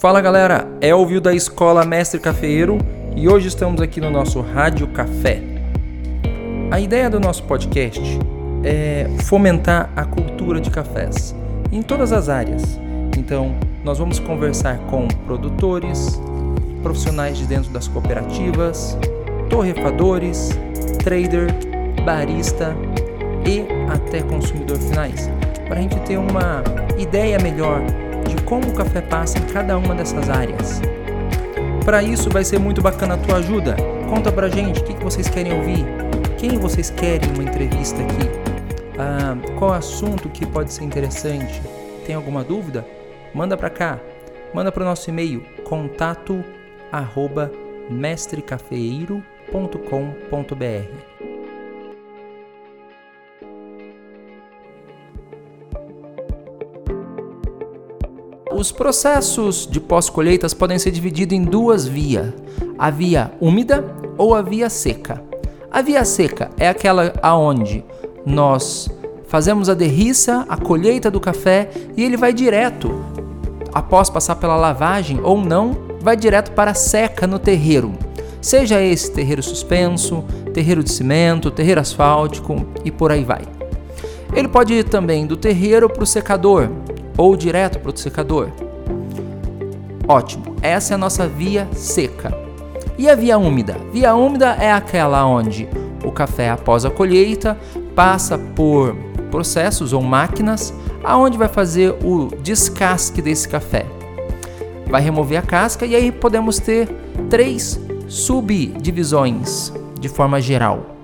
Fala galera, Elvio da Escola Mestre Cafeiro e hoje estamos aqui no nosso Rádio Café. A ideia do nosso podcast é fomentar a cultura de cafés em todas as áreas. Então, nós vamos conversar com produtores, profissionais de dentro das cooperativas, torrefadores, trader, barista e até consumidor finais, para a gente ter uma ideia melhor de como o café passa em cada uma dessas áreas. Para isso vai ser muito bacana a tua ajuda. Conta pra gente o que, vocês querem ouvir, quem vocês querem uma entrevista aqui, ah, qual assunto que pode ser interessante. Tem alguma dúvida? Manda para cá, manda para o nosso e-mail contato arroba. Os processos de pós-colheitas podem ser divididos em duas vias: a via úmida ou a via seca. A via seca é aquela aonde nós fazemos a derriça, a colheita do café e ele vai direto, após passar pela lavagem ou não, vai direto para a seca no terreiro. Seja esse terreiro suspenso, terreiro de cimento, terreiro asfáltico e por aí vai. Ele pode ir também do terreiro para o secador, ou direto para o secador? Ótimo, essa é a nossa via seca. E a via úmida? Via úmida é aquela onde o café após a colheita passa por processos ou máquinas aonde vai fazer o descasque desse café. Vai remover a casca e aí podemos ter três subdivisões de forma geral.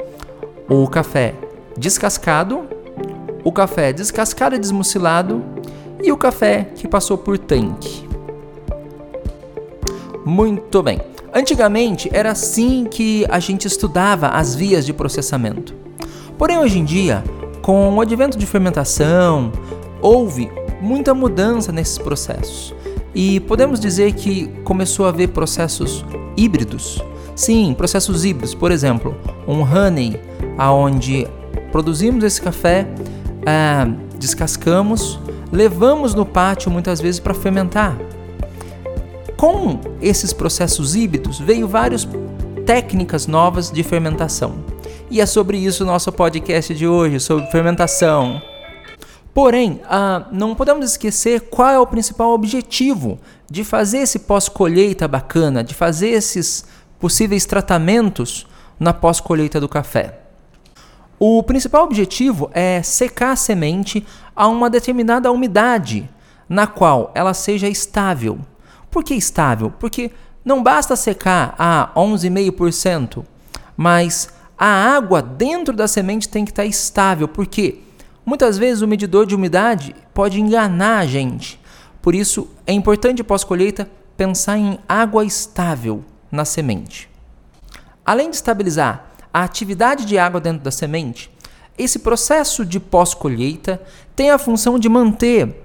O café descascado, o café descascado e desmucilado e o café que passou por tanque. Muito bem. Antigamente era assim que a gente estudava as vias de processamento. Porém, hoje em dia, com o advento de fermentação, houve muita mudança nesses processos. E podemos dizer que começou a haver processos híbridos. Sim, processos híbridos, por exemplo, um honey, aonde produzimos esse café, ah, descascamos, levamos no pátio muitas vezes para fermentar. Com esses processos híbridos veio várias técnicas novas de fermentação. E é sobre isso o nosso podcast de hoje, sobre fermentação. Porém, ah, não podemos esquecer qual é o principal objetivo de fazer esse pós-colheita bacana, de fazer esses possíveis tratamentos na pós-colheita do café. O principal objetivo é secar a semente a uma determinada umidade, na qual ela seja estável. Por que estável? Porque não basta secar a 11,5%, mas a água dentro da semente tem que estar estável, porque muitas vezes o medidor de umidade pode enganar a gente. Por isso é importante pós-colheita pensar em água estável na semente. Além de estabilizar a atividade de água dentro da semente, esse processo de pós-colheita tem a função de manter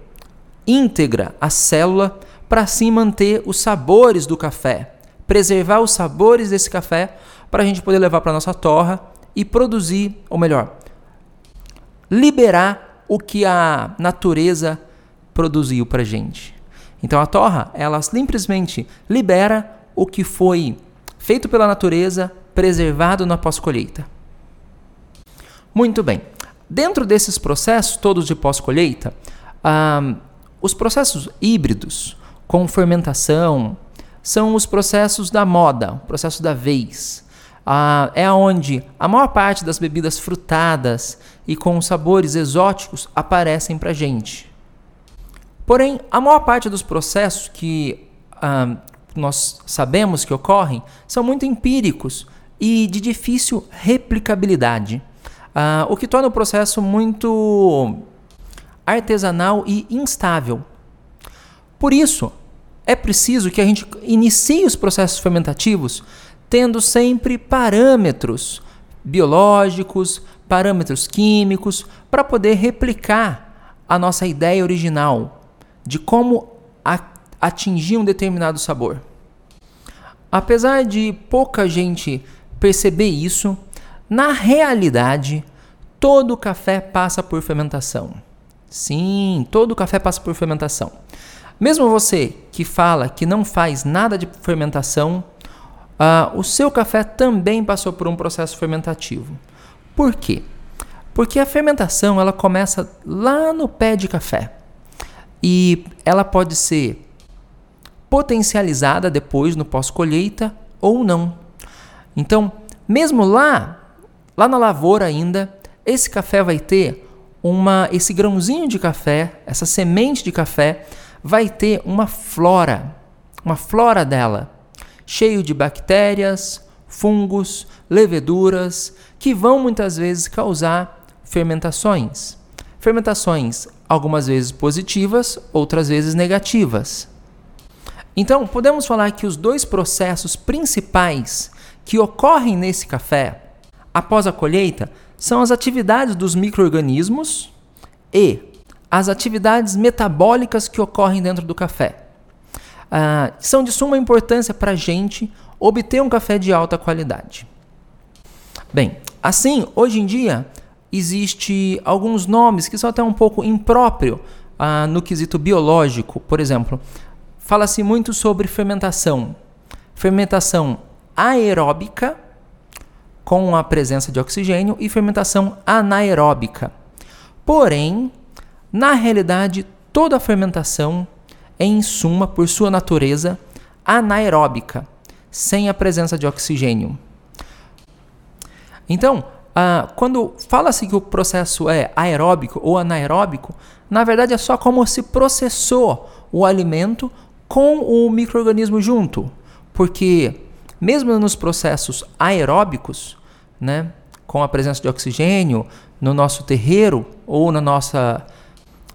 íntegra a célula para assim manter os sabores do café, preservar os sabores desse café para a gente poder levar para nossa torra e produzir, ou melhor, liberar o que a natureza produziu para gente. Então a torra, ela simplesmente libera o que foi feito pela natureza preservado na pós-colheita. Muito bem. Dentro desses processos todos de pós-colheita, ah, os processos híbridos com fermentação são os processos da moda, o processo da vez. Ah, é onde a maior parte das bebidas frutadas e com sabores exóticos aparecem para gente. Porém, a maior parte dos processos que ah, nós sabemos que ocorrem são muito empíricos e de difícil replicabilidade, uh, o que torna o processo muito artesanal e instável. Por isso, é preciso que a gente inicie os processos fermentativos tendo sempre parâmetros biológicos, parâmetros químicos, para poder replicar a nossa ideia original de como atingir um determinado sabor. Apesar de pouca gente perceber isso, na realidade, todo café passa por fermentação. Sim, todo café passa por fermentação. Mesmo você que fala que não faz nada de fermentação, uh, o seu café também passou por um processo fermentativo. Por quê? Porque a fermentação ela começa lá no pé de café e ela pode ser potencializada depois no pós-colheita ou não. Então, mesmo lá, lá na lavoura ainda, esse café vai ter uma esse grãozinho de café, essa semente de café vai ter uma flora, uma flora dela, cheio de bactérias, fungos, leveduras que vão muitas vezes causar fermentações. Fermentações algumas vezes positivas, outras vezes negativas. Então, podemos falar que os dois processos principais que ocorrem nesse café após a colheita são as atividades dos micro-organismos e as atividades metabólicas que ocorrem dentro do café. Ah, são de suma importância para a gente obter um café de alta qualidade. Bem, assim, hoje em dia, existe alguns nomes que são até um pouco impróprio ah, no quesito biológico. Por exemplo, fala-se muito sobre fermentação. Fermentação aeróbica com a presença de oxigênio e fermentação anaeróbica. Porém, na realidade, toda a fermentação é, em suma, por sua natureza, anaeróbica, sem a presença de oxigênio. Então, ah, quando fala-se que o processo é aeróbico ou anaeróbico, na verdade é só como se processou o alimento com o microorganismo junto, porque mesmo nos processos aeróbicos, né, com a presença de oxigênio no nosso terreiro ou na nossa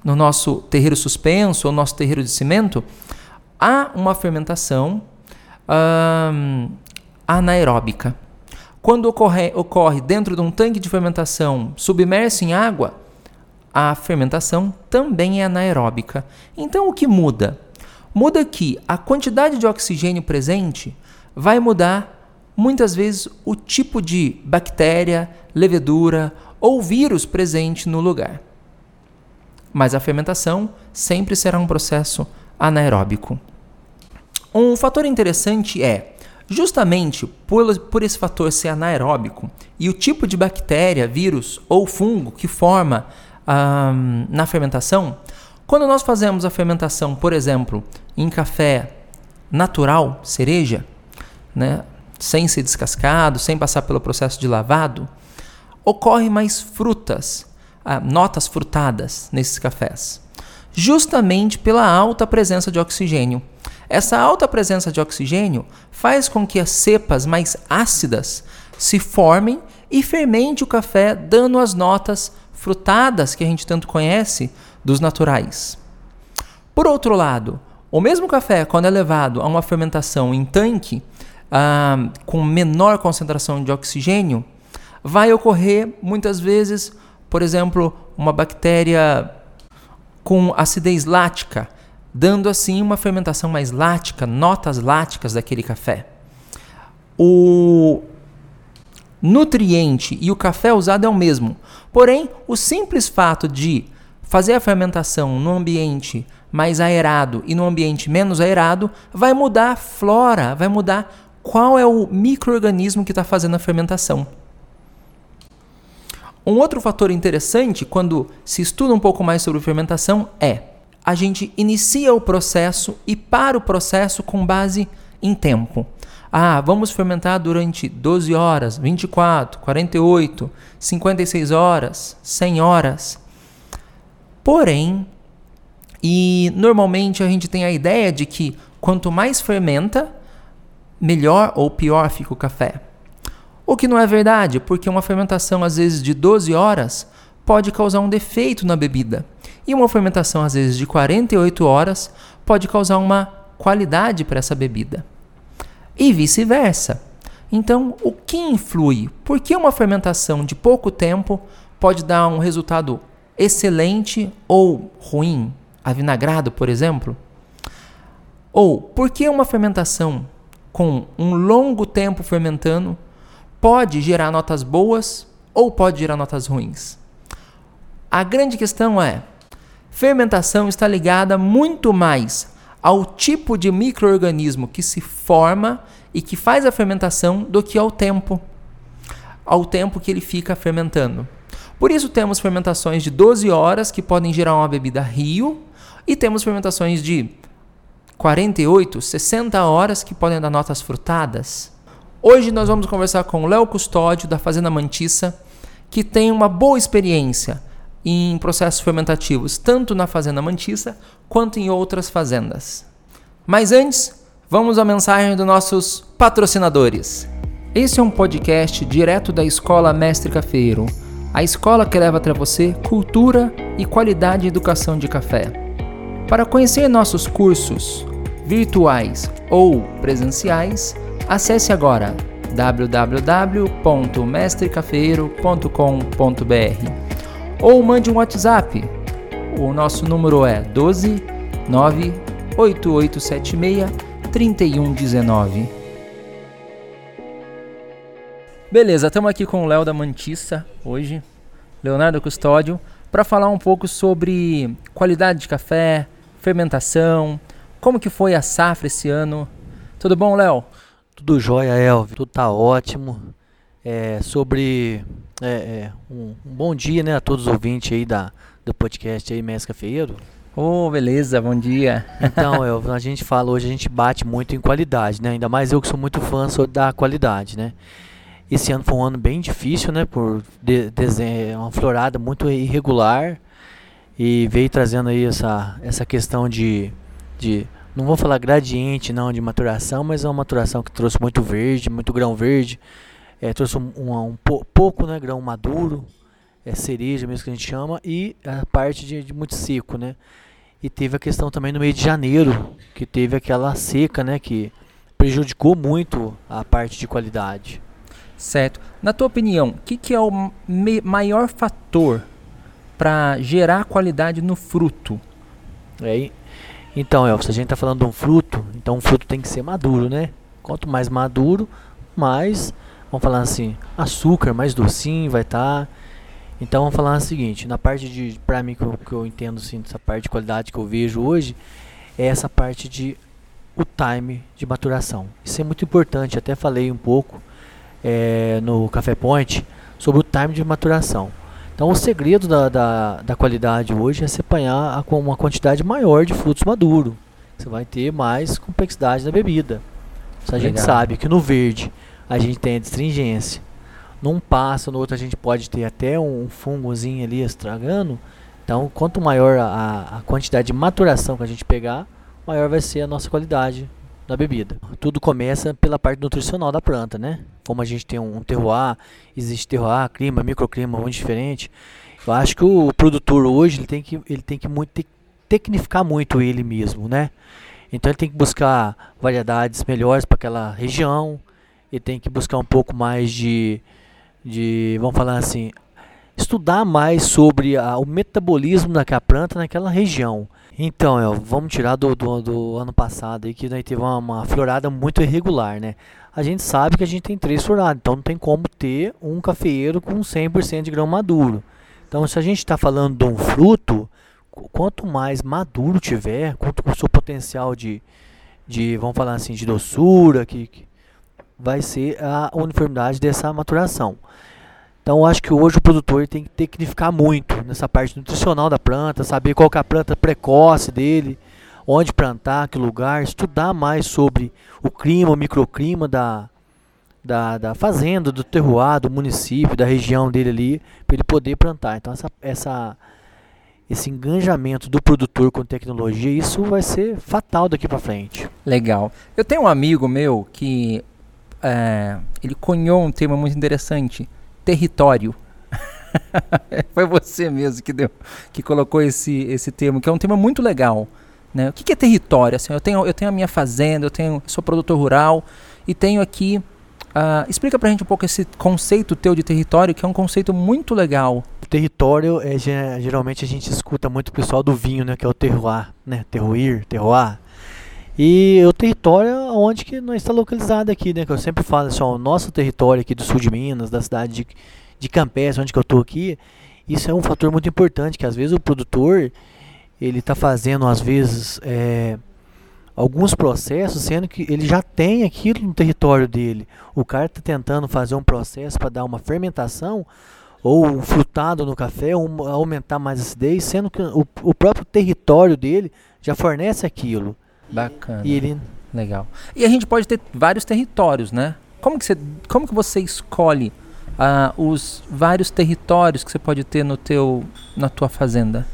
no nosso terreiro suspenso ou nosso terreiro de cimento, há uma fermentação hum, anaeróbica. Quando ocorre, ocorre dentro de um tanque de fermentação submerso em água, a fermentação também é anaeróbica. Então o que muda? Muda que a quantidade de oxigênio presente vai mudar muitas vezes o tipo de bactéria, levedura ou vírus presente no lugar. Mas a fermentação sempre será um processo anaeróbico. Um fator interessante é Justamente por, por esse fator ser anaeróbico e o tipo de bactéria, vírus ou fungo que forma na fermentação, quando nós fazemos a fermentação, por exemplo, em café natural, cereja, né, sem ser descascado, sem passar pelo processo de lavado, ocorre mais frutas, ah, notas frutadas nesses cafés, justamente pela alta presença de oxigênio. Essa alta presença de oxigênio faz com que as cepas mais ácidas se formem e fermente o café, dando as notas frutadas que a gente tanto conhece dos naturais. Por outro lado, o mesmo café, quando é levado a uma fermentação em tanque, ah, com menor concentração de oxigênio, vai ocorrer muitas vezes, por exemplo, uma bactéria com acidez lática, dando assim uma fermentação mais lática, notas láticas daquele café. O nutriente e o café usado é o mesmo, porém, o simples fato de fazer a fermentação no ambiente mais aerado e no ambiente menos aerado vai mudar a flora, vai mudar qual é o microorganismo que está fazendo a fermentação. Um outro fator interessante quando se estuda um pouco mais sobre fermentação é a gente inicia o processo e para o processo com base em tempo. Ah, vamos fermentar durante 12 horas, 24, 48, 56 horas, 100 horas. Porém, e normalmente a gente tem a ideia de que quanto mais fermenta, melhor ou pior fica o café. O que não é verdade, porque uma fermentação às vezes de 12 horas pode causar um defeito na bebida. E uma fermentação, às vezes, de 48 horas pode causar uma qualidade para essa bebida. E vice-versa. Então, o que influi? Por que uma fermentação de pouco tempo pode dar um resultado excelente ou ruim? Avinagrado, por exemplo? Ou por que uma fermentação com um longo tempo fermentando pode gerar notas boas ou pode gerar notas ruins? A grande questão é: fermentação está ligada muito mais ao tipo de microorganismo que se forma e que faz a fermentação do que ao tempo, ao tempo que ele fica fermentando. Por isso temos fermentações de 12 horas que podem gerar uma bebida rio e temos fermentações de 48, 60 horas que podem dar notas frutadas. Hoje nós vamos conversar com o Léo Custódio da Fazenda Mantiça, que tem uma boa experiência em processos fermentativos, tanto na Fazenda Mantiça quanto em outras fazendas. Mas antes, vamos à mensagem dos nossos patrocinadores. Esse é um podcast direto da Escola Mestre Cafeiro, a escola que leva até você cultura e qualidade de educação de café. Para conhecer nossos cursos virtuais ou presenciais, acesse agora www.mestrecafeiro.com.br ou mande um WhatsApp. O nosso número é 12 98876 3119. Beleza, estamos aqui com o Léo da Mantissa hoje, Leonardo Custódio, para falar um pouco sobre qualidade de café, fermentação. Como que foi a safra esse ano? Tudo bom, Léo? Tudo jóia, Elvio. Tudo tá ótimo. É, sobre é, é, um, um, bom dia, né, a todos os ouvintes aí da, do podcast aí, Mesca Feiro. Oh, beleza, bom dia. Então, Elvio, a gente fala hoje, a gente bate muito em qualidade, né? Ainda mais eu que sou muito fã da qualidade, né? Esse ano foi um ano bem difícil, né? Por de, de, uma florada muito irregular e veio trazendo aí essa, essa questão de, de não vou falar gradiente não de maturação, mas é uma maturação que trouxe muito verde, muito grão verde, é, trouxe um, um, um pouco né, grão maduro, é cereja mesmo que a gente chama, e a parte de, de, muito seco, né? E teve a questão também no mês de janeiro, que teve aquela seca, né, que prejudicou muito a parte de qualidade. Certo. Na tua opinião, o que, que é o maior fator para gerar qualidade no fruto. É, então, Elvis, a gente está falando de um fruto, então o fruto tem que ser maduro, né? Quanto mais maduro, mais, vamos falar assim, açúcar, mais docinho vai estar. Tá. Então vamos falar o seguinte, na parte de, para mim que eu, que eu entendo assim, essa parte de qualidade que eu vejo hoje, é essa parte de o time de maturação. Isso é muito importante, até falei um pouco é, no Café Point sobre o time de maturação. Então, o segredo da, da, da qualidade hoje é se apanhar com uma quantidade maior de frutos maduros. Você vai ter mais complexidade na bebida. Se a gente sabe que no verde a gente tem a astringência, num passo, no outro a gente pode ter até um fungozinho ali estragando. Então, quanto maior a, a quantidade de maturação que a gente pegar, maior vai ser a nossa qualidade da bebida. Tudo começa pela parte nutricional da planta, né? Como a gente tem um terroir, existe terroir, clima, microclima muito diferente. Eu acho que o produtor hoje ele tem que ele tem que muito tecnificar muito ele mesmo, né? Então ele tem que buscar variedades melhores para aquela região. Ele tem que buscar um pouco mais de de, vamos falar assim, estudar mais sobre a, o metabolismo daquela planta naquela região. Então, El, vamos tirar do, do, do, ano passado aí que nós teve uma, uma, florada muito irregular, né? A gente sabe que a gente tem três floradas, então não tem como ter um cafeeiro com 100% de grão maduro. Então, se a gente está falando de um fruto, quanto mais maduro tiver, quanto o seu potencial de, de, vamos falar assim, de doçura, que, que vai ser a uniformidade dessa maturação. Então acho que hoje o produtor tem que tecnificar muito nessa parte nutricional da planta, saber qual é a planta precoce dele, onde plantar, que lugar, estudar mais sobre o clima, o microclima da, da, da fazenda, do terroir, do município, da região dele ali, para ele poder plantar. Então essa, essa, esse engajamento do produtor com tecnologia, isso vai ser fatal daqui para frente. Legal. Eu tenho um amigo meu que é, ele cunhou um tema muito interessante território. Foi você mesmo que deu, que colocou esse, esse termo, que é um tema muito legal. Né? O que, que é território? Assim, eu, tenho, eu tenho a minha fazenda, eu tenho, sou produtor rural e tenho aqui. Uh, explica pra gente um pouco esse conceito teu de território, que é um conceito muito legal. O território, é, geralmente a gente escuta muito o pessoal do vinho, né? Que é o terroir, né? Terroir, terroir. E o território é onde que nós está localizado aqui, né? Que eu sempre falo assim, ó, o nosso território aqui do sul de Minas, da cidade de, de onde que eu estou aqui, isso é um fator muito importante, que às vezes o produtor, ele está fazendo, às vezes, é, alguns processos, sendo que ele já tem aquilo no território dele. O cara está tentando fazer um processo para dar uma fermentação ou um frutado no café, aumentar mais a acidez, sendo que o, o próprio território dele já fornece aquilo. Bacana. E ele Legal. E a gente pode ter vários territórios, né? Como que você, como que você escolhe uh, os vários territórios que você pode ter no teu, na tua fazenda?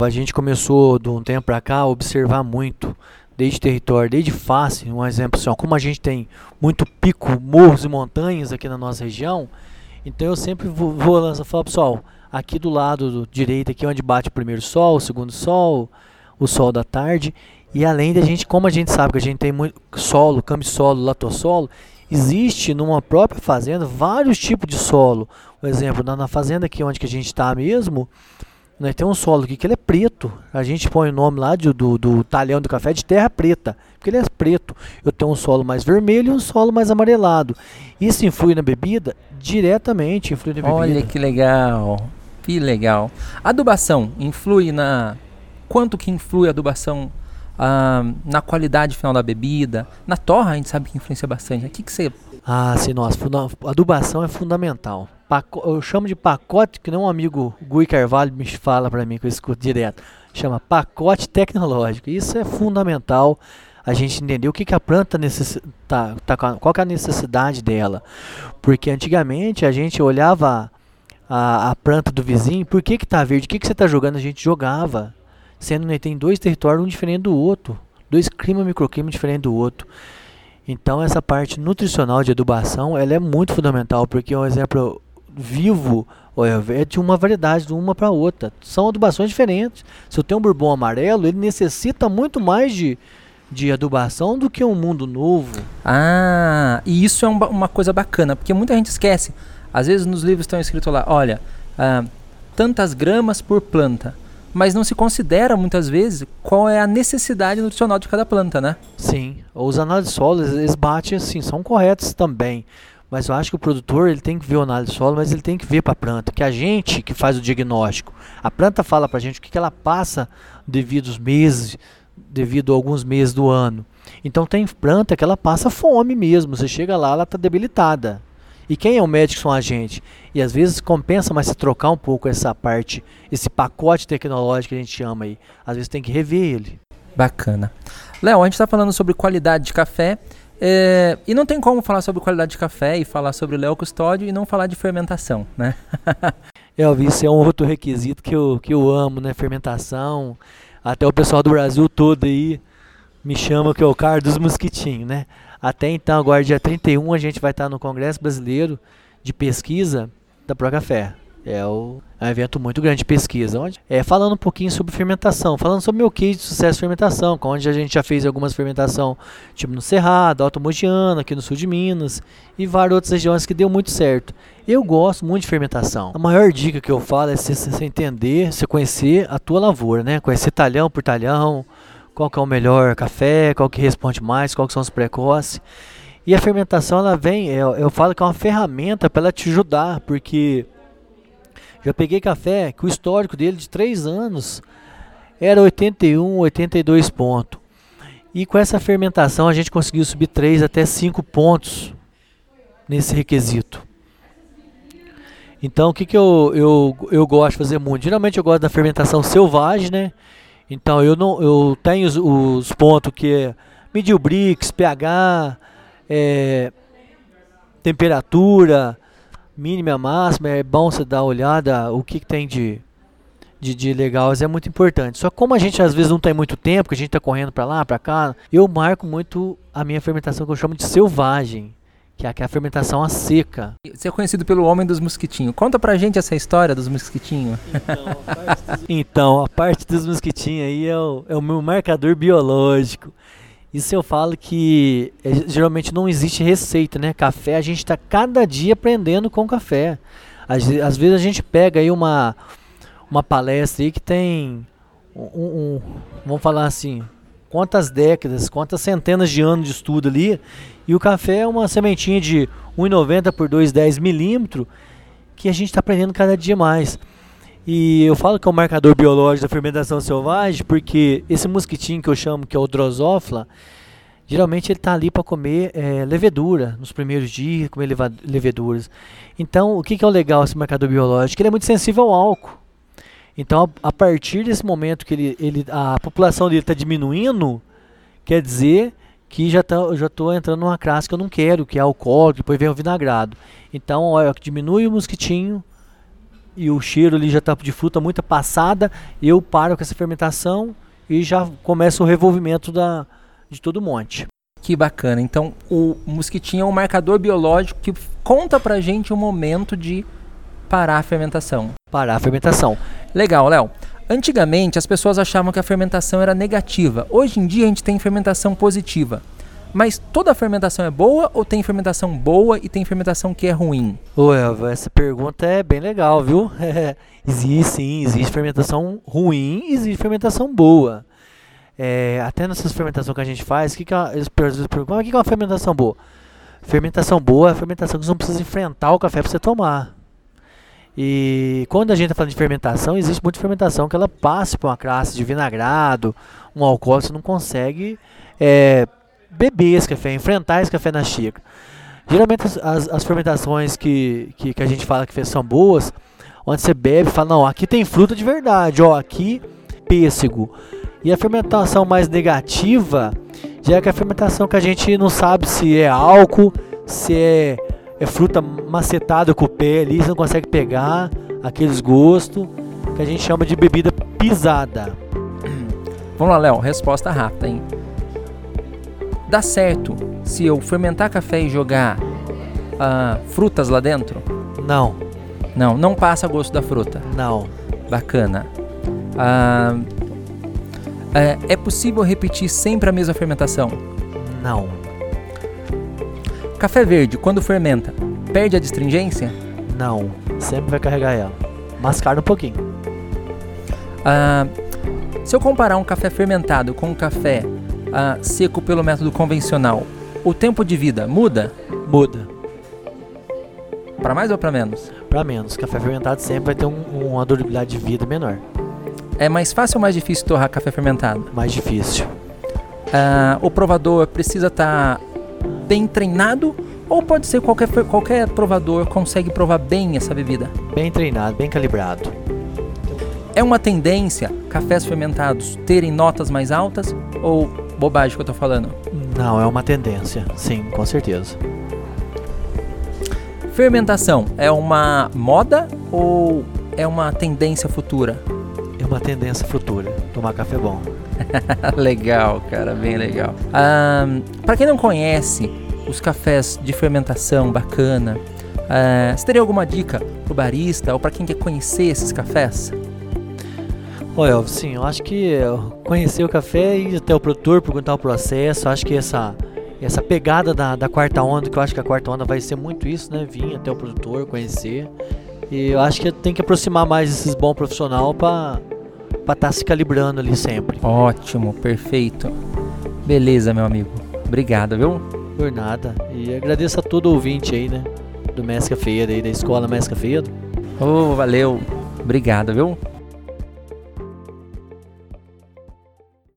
A gente começou de um tempo para cá a observar muito, desde território, desde face, um exemplo assim, ó, como a gente tem muito pico, morros e montanhas aqui na nossa região, então eu sempre vou, vou lançar, falar pessoal, aqui do lado do direito, aqui onde bate o primeiro sol, o segundo sol, o sol da tarde, e além da gente, como a gente sabe que a gente tem muito solo, cambisolo, latossolo, existe numa própria fazenda vários tipos de solo. Por exemplo, na, na fazenda aqui onde que a gente está mesmo, nós temos um solo aqui que ele é preto. A gente põe o nome lá de, do, do talhão do café de terra preta, porque ele é preto. Eu tenho um solo mais vermelho e um solo mais amarelado. Isso influi na bebida? Diretamente influi na bebida. Olha que legal, que legal. Adubação influi na... Quanto que influi a adubação ah, na qualidade final da bebida. Na torra a gente sabe que influencia bastante. O que, que você. Ah, sim, nossa. Adubação é fundamental. Paco eu chamo de pacote, que não um amigo Gui Carvalho me fala para mim, que eu escuto direto. Chama pacote tecnológico. Isso é fundamental a gente entender o que, que a planta tá, tá, qual que é a necessidade dela. Porque antigamente a gente olhava a, a planta do vizinho, por que que tá verde? O que que você tá jogando? A gente jogava sendo que tem dois territórios um diferente do outro, dois climas microclimas diferentes do outro. Então essa parte nutricional de adubação, ela é muito fundamental, porque um exemplo vivo é de uma variedade de uma para outra. São adubações diferentes. Se eu tenho um bourbon amarelo, ele necessita muito mais de, de adubação do que um mundo novo. Ah, e isso é um, uma coisa bacana, porque muita gente esquece. Às vezes nos livros estão escrito lá, olha, ah, tantas gramas por planta mas não se considera muitas vezes qual é a necessidade nutricional de cada planta, né? Sim, os análises solo eles batem assim, são corretos também. Mas eu acho que o produtor ele tem que ver o análise solo, mas ele tem que ver para a planta, que a gente que faz o diagnóstico. A planta fala para a gente o que, que ela passa devido aos meses, devido a alguns meses do ano. Então tem planta que ela passa fome mesmo. Você chega lá, ela está debilitada. E quem é o médico são a gente. E às vezes compensa mais se trocar um pouco essa parte, esse pacote tecnológico que a gente chama aí. Às vezes tem que rever ele. Bacana. Léo, a gente está falando sobre qualidade de café. É, e não tem como falar sobre qualidade de café e falar sobre Léo Custódio e não falar de fermentação, né? Elvis, isso é um outro requisito que eu, que eu amo, né? Fermentação. Até o pessoal do Brasil todo aí me chama que é o cara dos mosquitinhos, né? Até então, agora dia 31, a gente vai estar no Congresso Brasileiro de Pesquisa da Procafé. É, o, é um evento muito grande de pesquisa. Onde, é, falando um pouquinho sobre fermentação, falando sobre meu case de sucesso de fermentação, onde a gente já fez algumas fermentação, tipo no Cerrado, Alto Mogiano, aqui no sul de Minas, e várias outras regiões que deu muito certo. Eu gosto muito de fermentação. A maior dica que eu falo é você, entender, você conhecer a tua lavoura, né? Conhecer talhão por talhão, qual que é o melhor café, qual que responde mais, qual que são os precoces. E a fermentação ela vem, eu, eu falo que é uma ferramenta para ela te ajudar, porque já peguei café que o histórico dele de 3 anos era 81, 82 pontos. E com essa fermentação a gente conseguiu subir 3 até 5 pontos nesse requisito. Então o que, que eu, eu, eu gosto de fazer muito? Geralmente eu gosto da fermentação selvagem, né? Então eu não eu tenho os, os pontos que é medir o Brix, pH, é, temperatura, mínima, máxima, é bom você dar uma olhada o que, que tem de, de, de legal, é muito importante. Só como a gente às vezes não tem muito tempo, que a gente está correndo para lá, para cá, eu marco muito a minha fermentação que eu chamo de selvagem que é a fermentação a seca. Você é conhecido pelo homem dos mosquitinhos. Conta pra gente essa história dos mosquitinhos. Então, a parte, então, dos mosquitinhos aí é o, é o meu marcador biológico. Isso eu falo que é, geralmente não existe receita, né? Café a gente está cada dia aprendendo com café. Às, às, vezes a gente pega aí uma, uma palestra aí que tem um, um, vamos falar assim, quantas décadas, quantas centenas de anos de estudo ali e o café é uma sementinha de 1,90 por 2,10 milímetros que a gente está aprendendo cada dia mais. E eu falo que é um marcador biológico da fermentação selvagem porque esse mosquitinho que eu chamo que é o Drosophila, geralmente ele está ali para comer é, levedura nos primeiros dias, comer leveduras. Então, o que, que é o legal desse marcador biológico? Ele é muito sensível ao álcool. Então, a, partir desse momento que ele, ele, a população dele está diminuindo, quer dizer que já tá, já estou entrando numa classe que eu não quero, que é alcoólico, depois vem o vinagrado. Então, olha, diminui o mosquitinho, e o cheiro ali já está de fruta muito passada, eu paro com essa fermentação e já começa o revolvimento da, de todo o monte. Que bacana. Então, o mosquitinho é um marcador biológico que conta pra gente o momento de parar a fermentação. Parar a fermentação. Legal, Léo. Antigamente as pessoas achavam que a fermentação era negativa. Hoje em dia a gente tem fermentação positiva. Mas toda fermentação é boa ou tem fermentação boa e tem fermentação que é ruim? Ô, Elva, essa pergunta é bem legal, viu? existe sim, existe fermentação ruim e existe fermentação boa. É, até nessas fermentações que a gente faz, que que é, eles perguntam, o que é uma fermentação boa? Fermentação boa é a fermentação que você não precisa enfrentar o café para você tomar. E quando a gente está falando de fermentação, existe muita fermentação que ela passa por uma classe de vinagrado, um você não consegue é, beber esse café, enfrentar esse café na xícara. Geralmente as, as, fermentações que, que, que, a gente fala que são boas, onde você bebe e fala, não, aqui tem fruta de verdade, ó, aqui pêssego. E a fermentação mais negativa já é a fermentação que a gente não sabe se é álcool, se é, é fruta macetada com o pé ali, você não consegue pegar aqueles gostos que a gente chama de bebida pisada. Vamos lá, Léo, resposta rápida, hein? Dá certo se eu fermentar café e jogar uh, frutas lá dentro? Não. Não, não passa gosto da fruta. Não. Bacana. Uh, é, é possível repetir sempre a mesma fermentação? Não. Café verde, quando fermenta, perde a distringência? Não. Sempre vai carregar ela. Mascara um pouquinho. Uh, se eu comparar um café fermentado com um café ah, seco pelo método convencional, o tempo de vida muda? Muda. Para mais ou para menos? Para menos. Café fermentado sempre vai ter um, uma durabilidade de vida menor. É mais fácil ou mais difícil torrar café fermentado? Mais difícil. Ah, o provador precisa estar tá bem treinado ou pode ser qualquer, qualquer provador consegue provar bem essa bebida? Bem treinado, bem calibrado. É uma tendência cafés fermentados terem notas mais altas ou bobagem que eu tô falando? Não, é uma tendência, sim, com certeza. Fermentação é uma moda ou é uma tendência futura? É uma tendência futura. Tomar café bom. legal, cara, bem legal. Um, para quem não conhece os cafés de fermentação bacana, uh, você teria alguma dica pro barista ou para quem quer conhecer esses cafés? Oi, Elvis, sim, eu acho que conhecer o café e até o produtor, perguntar o processo, acho que essa, essa pegada da, da quarta onda, que eu acho que a quarta onda vai ser muito isso, né? Vir até o produtor, conhecer. E eu acho que tem que aproximar mais esses bons profissionais para estar tá se calibrando ali sempre. Ótimo, perfeito. Beleza, meu amigo. Obrigado, viu? Por nada. E agradeço a todo ouvinte aí, né? Do Mesca Feira aí, da Escola Mesca Feira. Oh, valeu. Obrigado, viu?